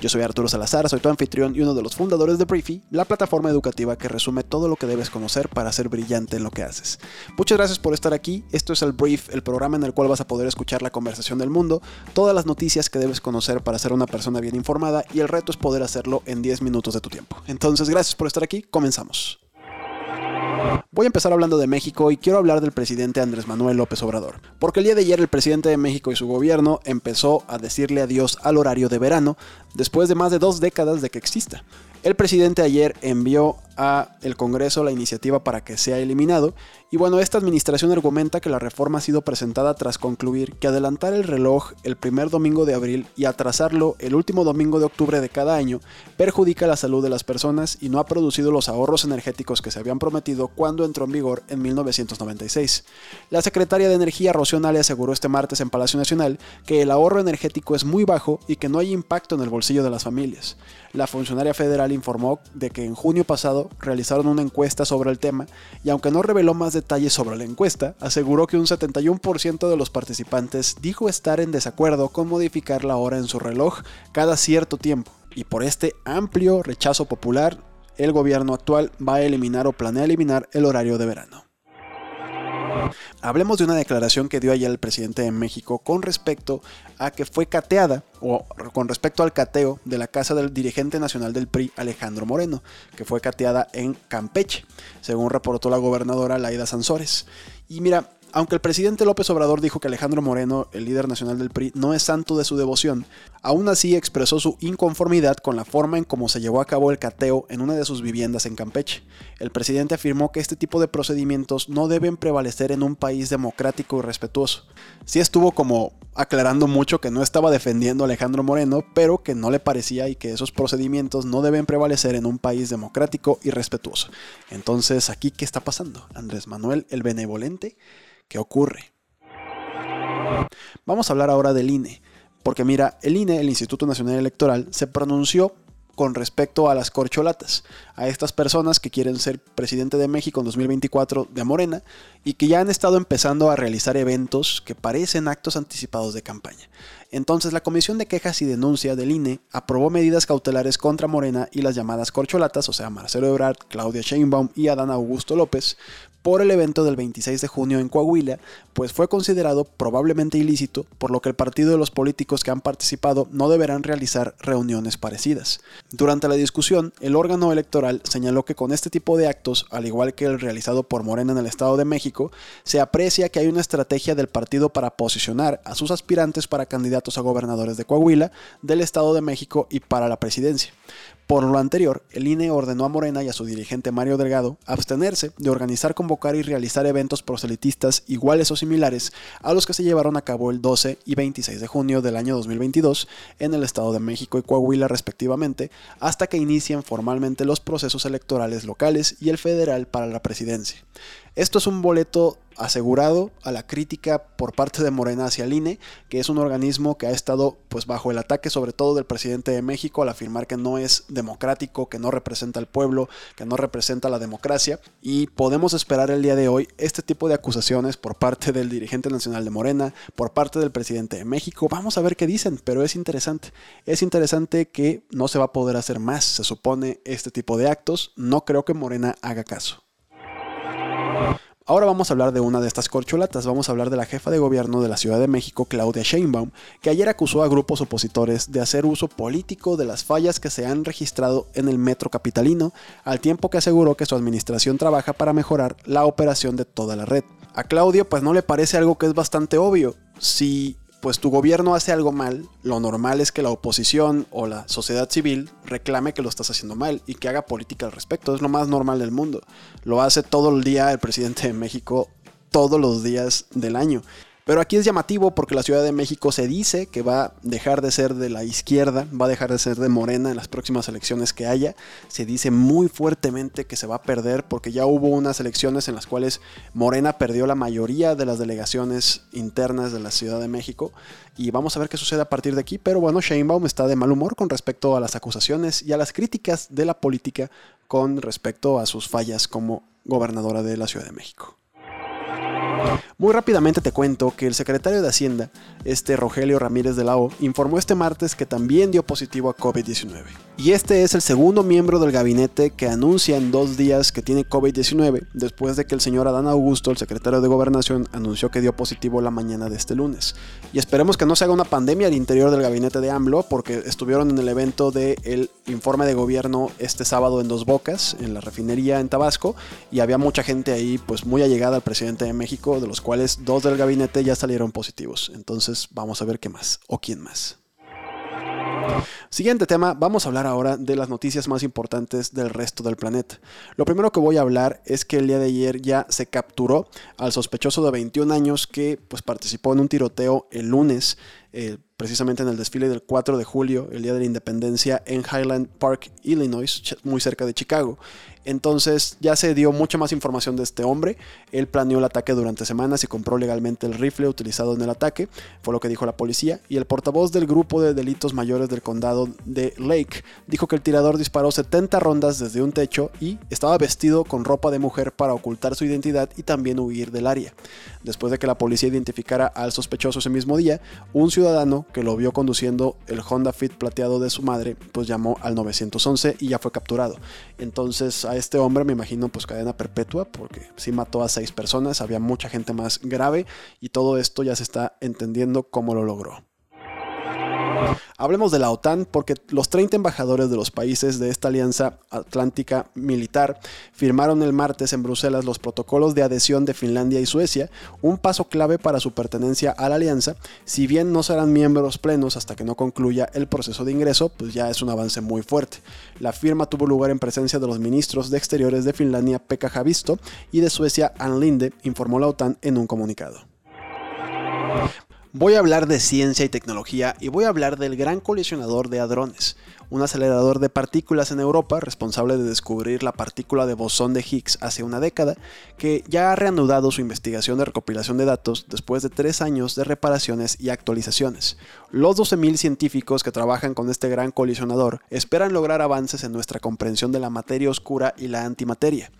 Yo soy Arturo Salazar, soy tu anfitrión y uno de los fundadores de Briefy, la plataforma educativa que resume todo lo que debes conocer para ser brillante en lo que haces. Muchas gracias por estar aquí, esto es el Brief, el programa en el cual vas a poder escuchar la conversación del mundo, todas las noticias que debes conocer para ser una persona bien informada y el reto es poder hacerlo en 10 minutos de tu tiempo. Entonces, gracias por estar aquí, comenzamos. Voy a empezar hablando de México y quiero hablar del presidente Andrés Manuel López Obrador, porque el día de ayer el presidente de México y su gobierno empezó a decirle adiós al horario de verano después de más de dos décadas de que exista. El presidente ayer envió a el Congreso la iniciativa para que sea eliminado y bueno, esta administración argumenta que la reforma ha sido presentada tras concluir que adelantar el reloj el primer domingo de abril y atrasarlo el último domingo de octubre de cada año perjudica la salud de las personas y no ha producido los ahorros energéticos que se habían prometido cuando entró en vigor en 1996. La secretaria de Energía Rocío Nale aseguró este martes en Palacio Nacional que el ahorro energético es muy bajo y que no hay impacto en el bolsillo de las familias. La funcionaria federal informó de que en junio pasado realizaron una encuesta sobre el tema y aunque no reveló más detalles sobre la encuesta, aseguró que un 71% de los participantes dijo estar en desacuerdo con modificar la hora en su reloj cada cierto tiempo. Y por este amplio rechazo popular, el gobierno actual va a eliminar o planea eliminar el horario de verano. Hablemos de una declaración que dio ayer el presidente de México con respecto a que fue cateada, o con respecto al cateo de la casa del dirigente nacional del PRI, Alejandro Moreno, que fue cateada en Campeche, según reportó la gobernadora Laida Sansores. Y mira, aunque el presidente López Obrador dijo que Alejandro Moreno, el líder nacional del PRI, no es santo de su devoción, aún así expresó su inconformidad con la forma en cómo se llevó a cabo el cateo en una de sus viviendas en Campeche. El presidente afirmó que este tipo de procedimientos no deben prevalecer en un país democrático y respetuoso. Sí estuvo como aclarando mucho que no estaba defendiendo a Alejandro Moreno, pero que no le parecía y que esos procedimientos no deben prevalecer en un país democrático y respetuoso. Entonces, ¿aquí qué está pasando? Andrés Manuel el Benevolente ¿Qué ocurre? Vamos a hablar ahora del INE, porque mira, el INE, el Instituto Nacional Electoral, se pronunció con respecto a las corcholatas, a estas personas que quieren ser presidente de México en 2024 de Morena y que ya han estado empezando a realizar eventos que parecen actos anticipados de campaña. Entonces la Comisión de Quejas y Denuncia del INE aprobó medidas cautelares contra Morena y las llamadas corcholatas, o sea, Marcelo Ebrard, Claudia Sheinbaum y Adán Augusto López, por el evento del 26 de junio en Coahuila, pues fue considerado probablemente ilícito, por lo que el partido de los políticos que han participado no deberán realizar reuniones parecidas. Durante la discusión, el órgano electoral señaló que con este tipo de actos, al igual que el realizado por Morena en el Estado de México, se aprecia que hay una estrategia del partido para posicionar a sus aspirantes para candidatos a gobernadores de Coahuila, del Estado de México y para la presidencia. Por lo anterior, el INE ordenó a Morena y a su dirigente Mario Delgado abstenerse de organizar, convocar y realizar eventos proselitistas iguales o similares a los que se llevaron a cabo el 12 y 26 de junio del año 2022 en el Estado de México y Coahuila respectivamente, hasta que inicien formalmente los procesos electorales locales y el federal para la presidencia. Esto es un boleto asegurado a la crítica por parte de Morena hacia el INE, que es un organismo que ha estado pues bajo el ataque sobre todo del presidente de México al afirmar que no es democrático, que no representa al pueblo, que no representa la democracia y podemos esperar el día de hoy este tipo de acusaciones por parte del dirigente nacional de Morena, por parte del presidente de México. Vamos a ver qué dicen, pero es interesante. Es interesante que no se va a poder hacer más, se supone, este tipo de actos. No creo que Morena haga caso. Ahora vamos a hablar de una de estas corcholatas, vamos a hablar de la jefa de gobierno de la Ciudad de México, Claudia Sheinbaum, que ayer acusó a grupos opositores de hacer uso político de las fallas que se han registrado en el metro capitalino, al tiempo que aseguró que su administración trabaja para mejorar la operación de toda la red. A Claudio pues no le parece algo que es bastante obvio. Si pues tu gobierno hace algo mal, lo normal es que la oposición o la sociedad civil reclame que lo estás haciendo mal y que haga política al respecto. Es lo más normal del mundo. Lo hace todo el día el presidente de México, todos los días del año. Pero aquí es llamativo porque la Ciudad de México se dice que va a dejar de ser de la izquierda, va a dejar de ser de Morena en las próximas elecciones que haya. Se dice muy fuertemente que se va a perder porque ya hubo unas elecciones en las cuales Morena perdió la mayoría de las delegaciones internas de la Ciudad de México y vamos a ver qué sucede a partir de aquí. Pero bueno, Sheinbaum está de mal humor con respecto a las acusaciones y a las críticas de la política con respecto a sus fallas como gobernadora de la Ciudad de México. Muy rápidamente te cuento que el secretario de Hacienda, este Rogelio Ramírez de la O, informó este martes que también dio positivo a COVID-19. Y este es el segundo miembro del gabinete que anuncia en dos días que tiene COVID-19, después de que el señor Adán Augusto, el secretario de Gobernación, anunció que dio positivo la mañana de este lunes. Y esperemos que no se haga una pandemia al interior del gabinete de AMLO, porque estuvieron en el evento del informe de gobierno este sábado en Dos Bocas, en la refinería en Tabasco, y había mucha gente ahí, pues muy allegada al presidente de México, de los cuales dos del gabinete ya salieron positivos. Entonces vamos a ver qué más, o quién más. Siguiente tema, vamos a hablar ahora de las noticias más importantes del resto del planeta. Lo primero que voy a hablar es que el día de ayer ya se capturó al sospechoso de 21 años que pues, participó en un tiroteo el lunes, eh, precisamente en el desfile del 4 de julio, el día de la independencia, en Highland Park, Illinois, muy cerca de Chicago. Entonces ya se dio mucha más información de este hombre. Él planeó el ataque durante semanas y compró legalmente el rifle utilizado en el ataque, fue lo que dijo la policía. Y el portavoz del grupo de delitos mayores del condado de Lake dijo que el tirador disparó 70 rondas desde un techo y estaba vestido con ropa de mujer para ocultar su identidad y también huir del área. Después de que la policía identificara al sospechoso ese mismo día, un ciudadano que lo vio conduciendo el Honda Fit plateado de su madre, pues llamó al 911 y ya fue capturado. Entonces a este hombre me imagino pues cadena perpetua porque sí mató a seis personas, había mucha gente más grave y todo esto ya se está entendiendo cómo lo logró. Hablemos de la OTAN porque los 30 embajadores de los países de esta alianza atlántica militar firmaron el martes en Bruselas los protocolos de adhesión de Finlandia y Suecia, un paso clave para su pertenencia a la alianza, si bien no serán miembros plenos hasta que no concluya el proceso de ingreso, pues ya es un avance muy fuerte. La firma tuvo lugar en presencia de los ministros de Exteriores de Finlandia, Pekka Havisto, y de Suecia, Ann Linde, informó la OTAN en un comunicado. Voy a hablar de ciencia y tecnología y voy a hablar del Gran Colisionador de Hadrones, un acelerador de partículas en Europa responsable de descubrir la partícula de bosón de Higgs hace una década, que ya ha reanudado su investigación de recopilación de datos después de tres años de reparaciones y actualizaciones. Los 12.000 científicos que trabajan con este gran colisionador esperan lograr avances en nuestra comprensión de la materia oscura y la antimateria.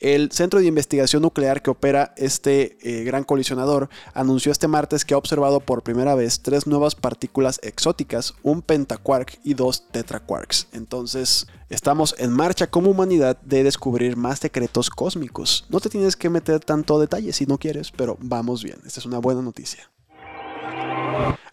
El Centro de Investigación Nuclear que opera este eh, gran colisionador anunció este martes que ha observado por primera vez tres nuevas partículas exóticas, un pentaquark y dos tetraquarks. Entonces, estamos en marcha como humanidad de descubrir más secretos cósmicos. No te tienes que meter tanto detalle si no quieres, pero vamos bien. Esta es una buena noticia.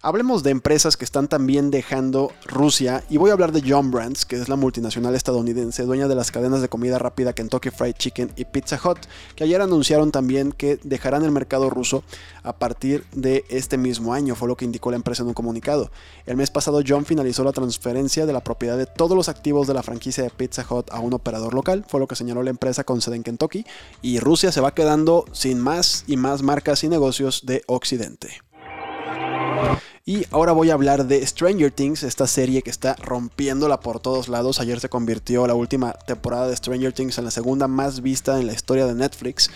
Hablemos de empresas que están también dejando Rusia y voy a hablar de John Brands, que es la multinacional estadounidense dueña de las cadenas de comida rápida Kentucky Fried Chicken y Pizza Hut, que ayer anunciaron también que dejarán el mercado ruso a partir de este mismo año, fue lo que indicó la empresa en un comunicado. El mes pasado John finalizó la transferencia de la propiedad de todos los activos de la franquicia de Pizza Hut a un operador local, fue lo que señaló la empresa con sede en Kentucky, y Rusia se va quedando sin más y más marcas y negocios de Occidente. Y ahora voy a hablar de Stranger Things, esta serie que está rompiéndola por todos lados. Ayer se convirtió la última temporada de Stranger Things en la segunda más vista en la historia de Netflix.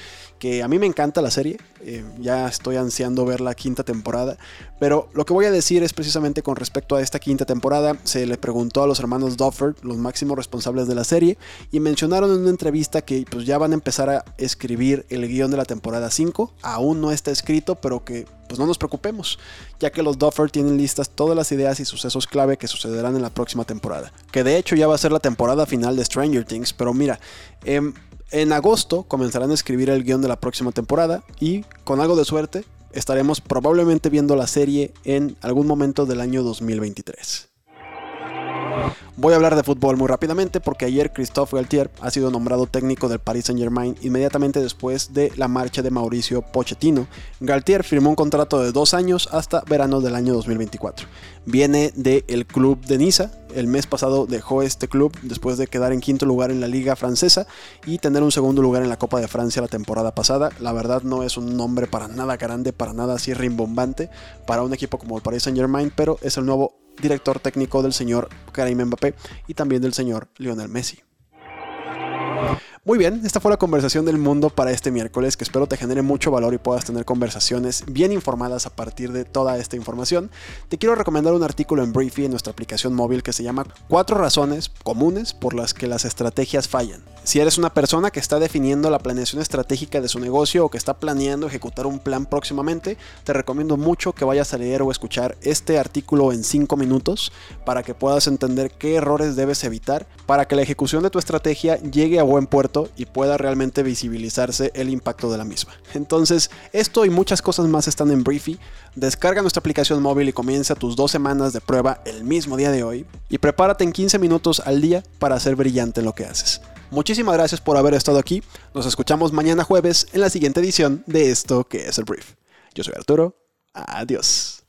Que a mí me encanta la serie, eh, ya estoy ansiando ver la quinta temporada. Pero lo que voy a decir es precisamente con respecto a esta quinta temporada. Se le preguntó a los hermanos Duffer, los máximos responsables de la serie, y mencionaron en una entrevista que pues, ya van a empezar a escribir el guion de la temporada 5. Aún no está escrito, pero que pues no nos preocupemos, ya que los Duffer tienen listas todas las ideas y sucesos clave que sucederán en la próxima temporada. Que de hecho ya va a ser la temporada final de Stranger Things, pero mira, em, en agosto comenzarán a escribir el guion de la próxima temporada y con algo de suerte estaremos probablemente viendo la serie en algún momento del año 2023. Voy a hablar de fútbol muy rápidamente porque ayer Christophe Galtier ha sido nombrado técnico del Paris Saint Germain inmediatamente después de la marcha de Mauricio Pochettino. Galtier firmó un contrato de dos años hasta verano del año 2024. Viene del club de Niza, el mes pasado dejó este club después de quedar en quinto lugar en la liga francesa y tener un segundo lugar en la Copa de Francia la temporada pasada. La verdad no es un nombre para nada grande, para nada así rimbombante para un equipo como el Paris Saint Germain, pero es el nuevo director técnico del señor Karim Mbappé y también del señor Lionel Messi. Muy bien, esta fue la conversación del mundo para este miércoles, que espero te genere mucho valor y puedas tener conversaciones bien informadas a partir de toda esta información. Te quiero recomendar un artículo en Briefy en nuestra aplicación móvil que se llama Cuatro razones comunes por las que las estrategias fallan. Si eres una persona que está definiendo la planeación estratégica de su negocio o que está planeando ejecutar un plan próximamente, te recomiendo mucho que vayas a leer o escuchar este artículo en 5 minutos para que puedas entender qué errores debes evitar para que la ejecución de tu estrategia llegue a buen puerto y pueda realmente visibilizarse el impacto de la misma. Entonces, esto y muchas cosas más están en Briefy. Descarga nuestra aplicación móvil y comienza tus dos semanas de prueba el mismo día de hoy y prepárate en 15 minutos al día para ser brillante en lo que haces. Muchísimas gracias por haber estado aquí. Nos escuchamos mañana jueves en la siguiente edición de esto que es el brief. Yo soy Arturo. Adiós.